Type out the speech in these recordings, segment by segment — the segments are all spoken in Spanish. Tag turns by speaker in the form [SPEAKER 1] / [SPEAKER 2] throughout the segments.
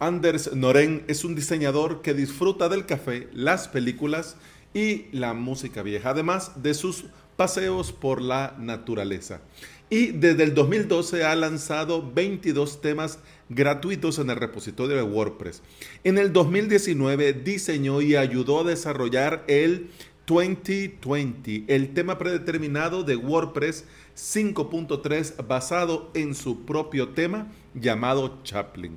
[SPEAKER 1] Anders Noren es un diseñador que disfruta del café, las películas y la música vieja, además de sus paseos por la naturaleza. Y desde el 2012 ha lanzado 22 temas gratuitos en el repositorio de WordPress. En el 2019 diseñó y ayudó a desarrollar el 2020, el tema predeterminado de WordPress 5.3 basado en su propio tema llamado Chaplin.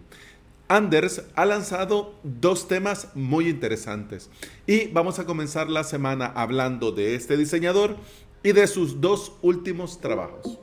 [SPEAKER 1] Anders ha lanzado dos temas muy interesantes y vamos a comenzar la semana hablando de este diseñador y de sus dos últimos trabajos.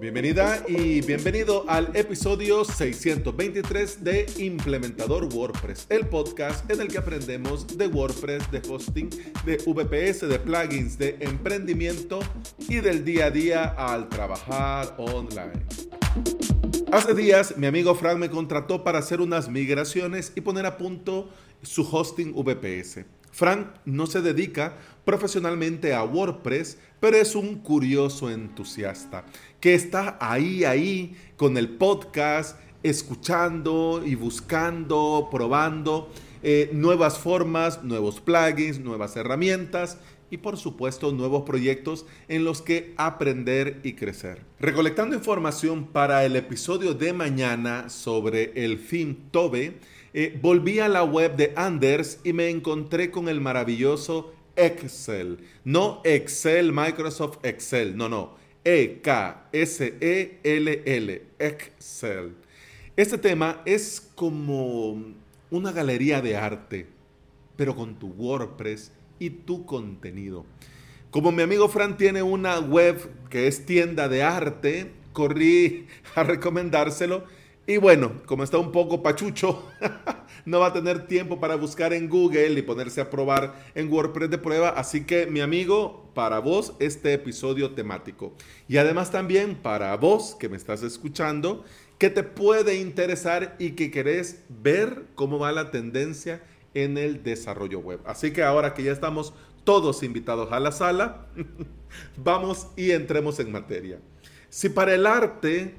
[SPEAKER 1] Bienvenida y bienvenido al episodio 623 de Implementador WordPress, el podcast en el que aprendemos de WordPress, de hosting, de VPS, de plugins, de emprendimiento y del día a día al trabajar online. Hace días mi amigo Frank me contrató para hacer unas migraciones y poner a punto su hosting VPS. Frank no se dedica profesionalmente a WordPress, pero es un curioso entusiasta que está ahí, ahí con el podcast, escuchando y buscando, probando eh, nuevas formas, nuevos plugins, nuevas herramientas y por supuesto nuevos proyectos en los que aprender y crecer. Recolectando información para el episodio de mañana sobre el theme Tobe, eh, volví a la web de Anders y me encontré con el maravilloso Excel. No Excel, Microsoft Excel, no, no. E-K-S-E-L-L, Excel. Este tema es como una galería de arte, pero con tu WordPress y tu contenido. Como mi amigo Fran tiene una web que es tienda de arte, corrí a recomendárselo y bueno, como está un poco pachucho, no va a tener tiempo para buscar en Google y ponerse a probar en WordPress de prueba. Así que mi amigo, para vos este episodio temático. Y además también para vos que me estás escuchando, que te puede interesar y que querés ver cómo va la tendencia en el desarrollo web. Así que ahora que ya estamos todos invitados a la sala, vamos y entremos en materia. Si para el arte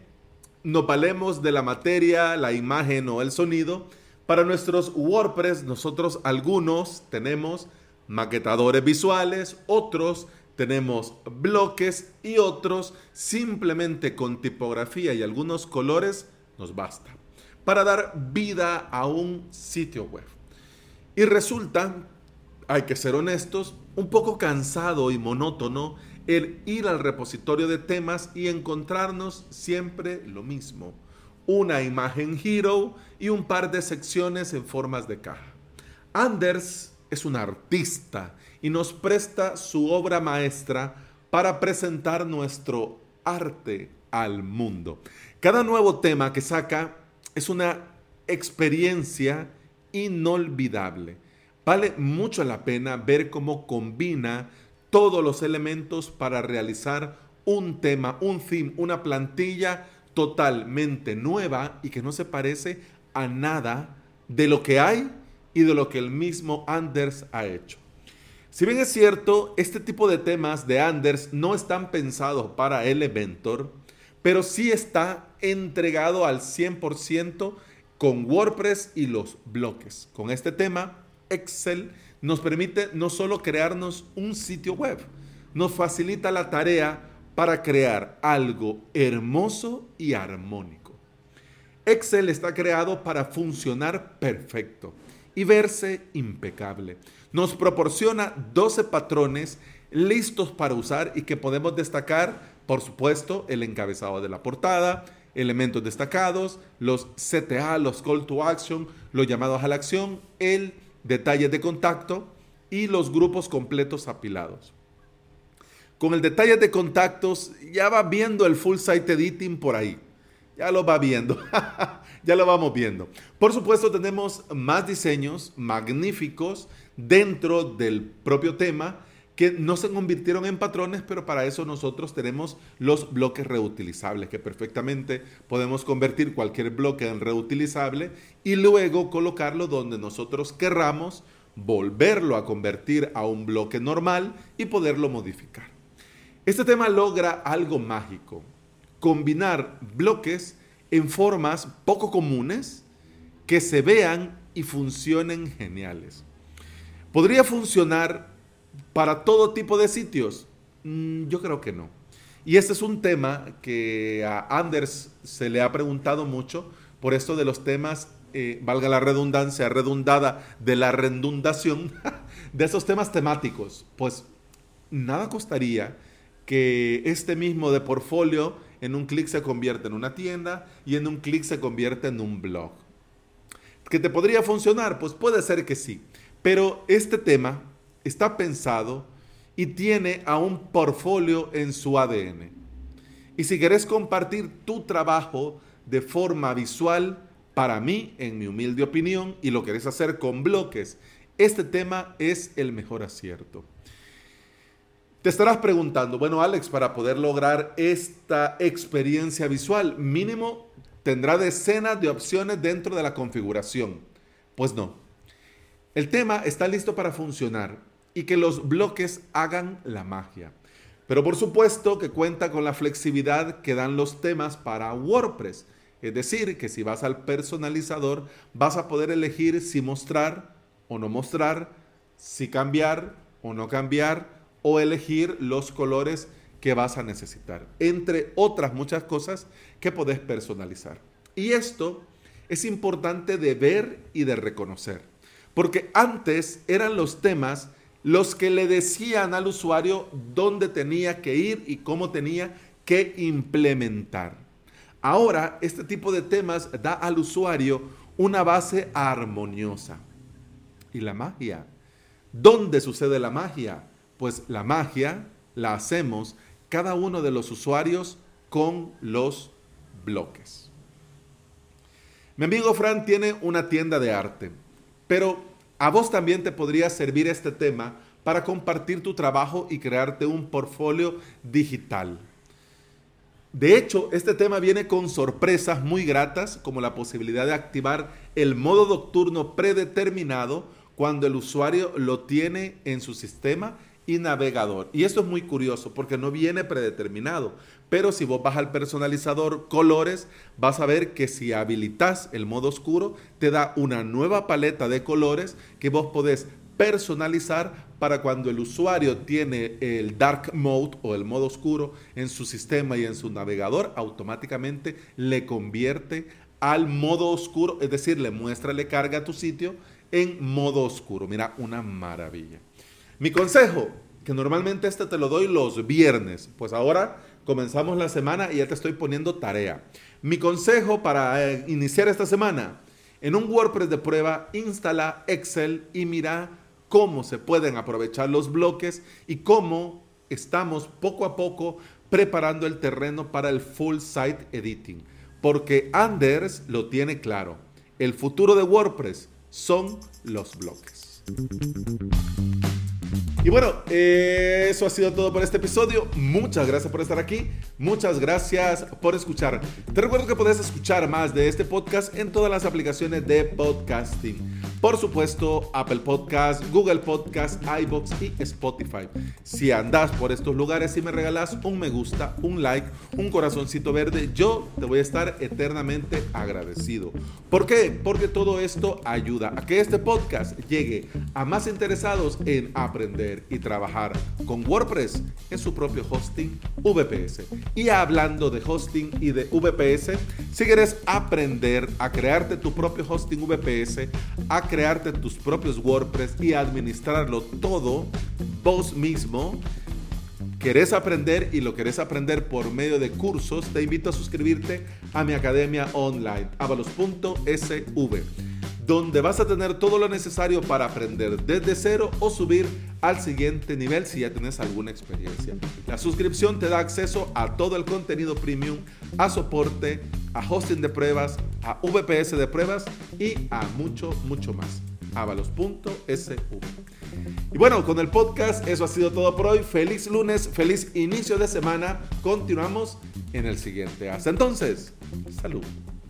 [SPEAKER 1] nos valemos de la materia, la imagen o el sonido. Para nuestros WordPress, nosotros algunos tenemos maquetadores visuales, otros tenemos bloques y otros simplemente con tipografía y algunos colores nos basta para dar vida a un sitio web. Y resulta, hay que ser honestos, un poco cansado y monótono el ir al repositorio de temas y encontrarnos siempre lo mismo. Una imagen hero y un par de secciones en formas de caja. Anders es un artista y nos presta su obra maestra para presentar nuestro arte al mundo. Cada nuevo tema que saca es una experiencia inolvidable. Vale mucho la pena ver cómo combina todos los elementos para realizar un tema, un theme, una plantilla totalmente nueva y que no se parece a nada de lo que hay y de lo que el mismo Anders ha hecho. Si bien es cierto, este tipo de temas de Anders no están pensados para Elementor, pero sí está entregado al 100% con WordPress y los bloques. Con este tema, Excel nos permite no solo crearnos un sitio web, nos facilita la tarea para crear algo hermoso y armónico. Excel está creado para funcionar perfecto y verse impecable. Nos proporciona 12 patrones listos para usar y que podemos destacar, por supuesto, el encabezado de la portada, elementos destacados, los CTA, los call to action, los llamados a la acción, el detalles de contacto y los grupos completos apilados. Con el detalle de contactos ya va viendo el full site editing por ahí. Ya lo va viendo. ya lo vamos viendo. Por supuesto tenemos más diseños magníficos dentro del propio tema que no se convirtieron en patrones, pero para eso nosotros tenemos los bloques reutilizables, que perfectamente podemos convertir cualquier bloque en reutilizable y luego colocarlo donde nosotros querramos, volverlo a convertir a un bloque normal y poderlo modificar. Este tema logra algo mágico, combinar bloques en formas poco comunes, que se vean y funcionen geniales. ¿Podría funcionar para todo tipo de sitios? Mm, yo creo que no. Y este es un tema que a Anders se le ha preguntado mucho por esto de los temas, eh, valga la redundancia, redundada de la redundación, de esos temas temáticos. Pues nada costaría que este mismo de portfolio en un clic se convierta en una tienda y en un clic se convierta en un blog. ¿Que te podría funcionar? Pues puede ser que sí. Pero este tema está pensado y tiene a un portfolio en su ADN. Y si quieres compartir tu trabajo de forma visual, para mí, en mi humilde opinión, y lo querés hacer con bloques, este tema es el mejor acierto. Te estarás preguntando, bueno Alex, para poder lograr esta experiencia visual, mínimo tendrá decenas de opciones dentro de la configuración. Pues no. El tema está listo para funcionar y que los bloques hagan la magia. Pero por supuesto que cuenta con la flexibilidad que dan los temas para WordPress. Es decir, que si vas al personalizador vas a poder elegir si mostrar o no mostrar, si cambiar o no cambiar o elegir los colores que vas a necesitar, entre otras muchas cosas que podés personalizar. Y esto es importante de ver y de reconocer, porque antes eran los temas los que le decían al usuario dónde tenía que ir y cómo tenía que implementar. Ahora, este tipo de temas da al usuario una base armoniosa. ¿Y la magia? ¿Dónde sucede la magia? Pues la magia la hacemos cada uno de los usuarios con los bloques. Mi amigo Fran tiene una tienda de arte, pero a vos también te podría servir este tema para compartir tu trabajo y crearte un portfolio digital. De hecho, este tema viene con sorpresas muy gratas, como la posibilidad de activar el modo nocturno predeterminado cuando el usuario lo tiene en su sistema y navegador. Y esto es muy curioso porque no viene predeterminado. Pero si vos vas al personalizador colores, vas a ver que si habilitas el modo oscuro, te da una nueva paleta de colores que vos podés personalizar para cuando el usuario tiene el dark mode o el modo oscuro en su sistema y en su navegador, automáticamente le convierte al modo oscuro, es decir, le muestra, le carga a tu sitio en modo oscuro. Mira, una maravilla. Mi consejo, que normalmente este te lo doy los viernes, pues ahora comenzamos la semana y ya te estoy poniendo tarea. Mi consejo para eh, iniciar esta semana, en un WordPress de prueba, instala Excel y mira cómo se pueden aprovechar los bloques y cómo estamos poco a poco preparando el terreno para el full site editing. Porque Anders lo tiene claro. El futuro de WordPress son los bloques. Y bueno, eh, eso ha sido todo por este episodio. Muchas gracias por estar aquí. Muchas gracias por escuchar. Te recuerdo que puedes escuchar más de este podcast en todas las aplicaciones de podcasting. Por supuesto, Apple Podcast, Google Podcast, iBox y Spotify. Si andas por estos lugares y me regalas un me gusta, un like, un corazoncito verde, yo te voy a estar eternamente agradecido. ¿Por qué? Porque todo esto ayuda a que este podcast llegue a más interesados en aprender y trabajar con WordPress en su propio hosting VPS. Y hablando de hosting y de VPS, si quieres aprender a crearte tu propio hosting VPS, crearte tus propios WordPress y administrarlo todo vos mismo, querés aprender y lo querés aprender por medio de cursos, te invito a suscribirte a mi academia online, avalos.sv, donde vas a tener todo lo necesario para aprender desde cero o subir al siguiente nivel si ya tienes alguna experiencia. La suscripción te da acceso a todo el contenido premium, a soporte, a hosting de pruebas, a VPS de pruebas y a mucho, mucho más. avalos.sv. Y bueno, con el podcast eso ha sido todo por hoy. Feliz lunes, feliz inicio de semana. Continuamos en el siguiente. Hasta entonces, salud.